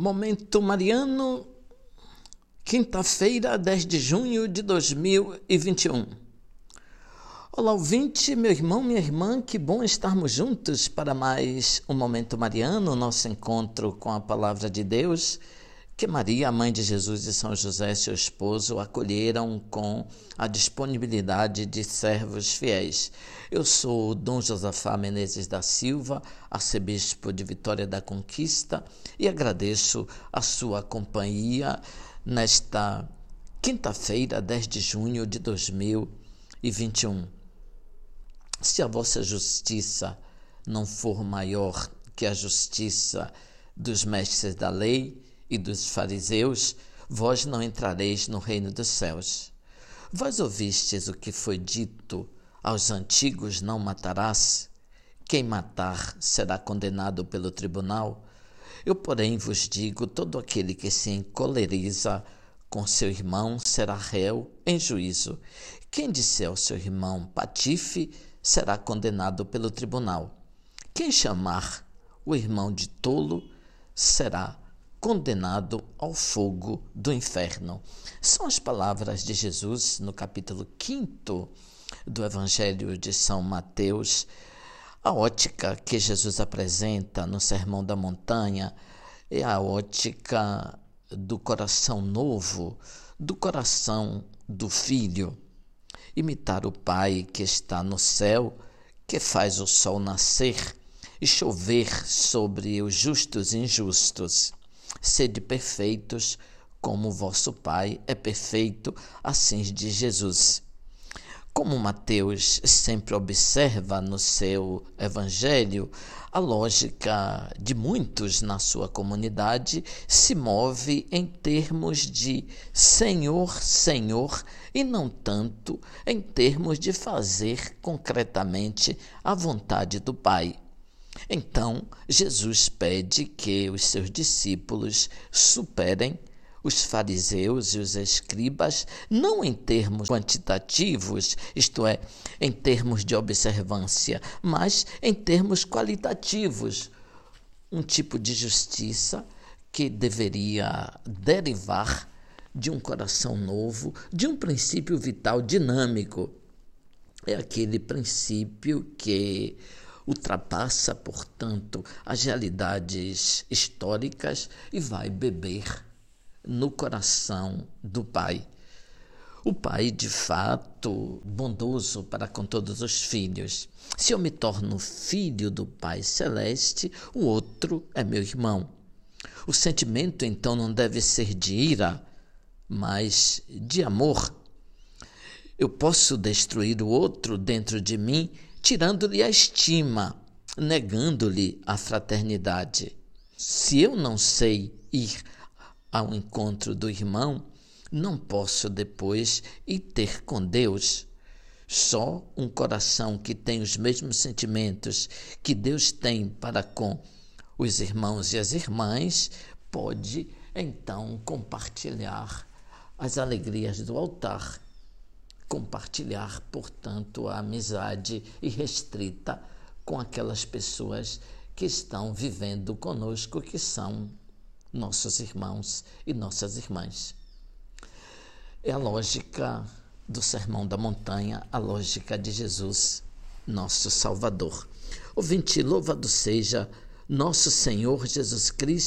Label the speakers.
Speaker 1: Momento Mariano, quinta-feira, 10 de junho de 2021. Olá, ouvinte, meu irmão, minha irmã, que bom estarmos juntos para mais um Momento Mariano, nosso encontro com a Palavra de Deus que Maria, mãe de Jesus e São José, seu esposo, acolheram com a disponibilidade de servos fiéis. Eu sou Dom Josafá Menezes da Silva, arcebispo de Vitória da Conquista, e agradeço a sua companhia nesta quinta-feira, 10 de junho de 2021. Se a vossa justiça não for maior que a justiça dos mestres da lei, e dos fariseus, vós não entrareis no reino dos céus. Vós ouvistes o que foi dito aos antigos: não matarás? Quem matar será condenado pelo tribunal. Eu, porém, vos digo: todo aquele que se encoleriza com seu irmão será réu em juízo. Quem disser ao seu irmão patife será condenado pelo tribunal. Quem chamar o irmão de tolo será condenado ao fogo do inferno. São as palavras de Jesus no capítulo 5 do Evangelho de São Mateus. A ótica que Jesus apresenta no Sermão da Montanha é a ótica do coração novo, do coração do filho. Imitar o Pai que está no céu, que faz o sol nascer e chover sobre os justos e injustos. Sede perfeitos, como vosso Pai é perfeito, assim diz Jesus. Como Mateus sempre observa no seu evangelho, a lógica de muitos na sua comunidade se move em termos de Senhor, Senhor, e não tanto em termos de fazer concretamente a vontade do Pai. Então, Jesus pede que os seus discípulos superem os fariseus e os escribas, não em termos quantitativos, isto é, em termos de observância, mas em termos qualitativos. Um tipo de justiça que deveria derivar de um coração novo, de um princípio vital dinâmico. É aquele princípio que ultrapassa, portanto, as realidades históricas e vai beber no coração do Pai. O Pai, de fato, bondoso para com todos os filhos. Se eu me torno filho do Pai Celeste, o outro é meu irmão. O sentimento, então, não deve ser de ira, mas de amor. Eu posso destruir o outro dentro de mim tirando-lhe a estima, negando-lhe a fraternidade. Se eu não sei ir ao encontro do irmão, não posso depois ir ter com Deus. Só um coração que tem os mesmos sentimentos que Deus tem para com os irmãos e as irmãs pode então compartilhar as alegrias do altar compartilhar, portanto, a amizade irrestrita com aquelas pessoas que estão vivendo conosco, que são nossos irmãos e nossas irmãs. É a lógica do Sermão da Montanha, a lógica de Jesus, nosso Salvador. Ouvinte, louvado seja nosso Senhor Jesus Cristo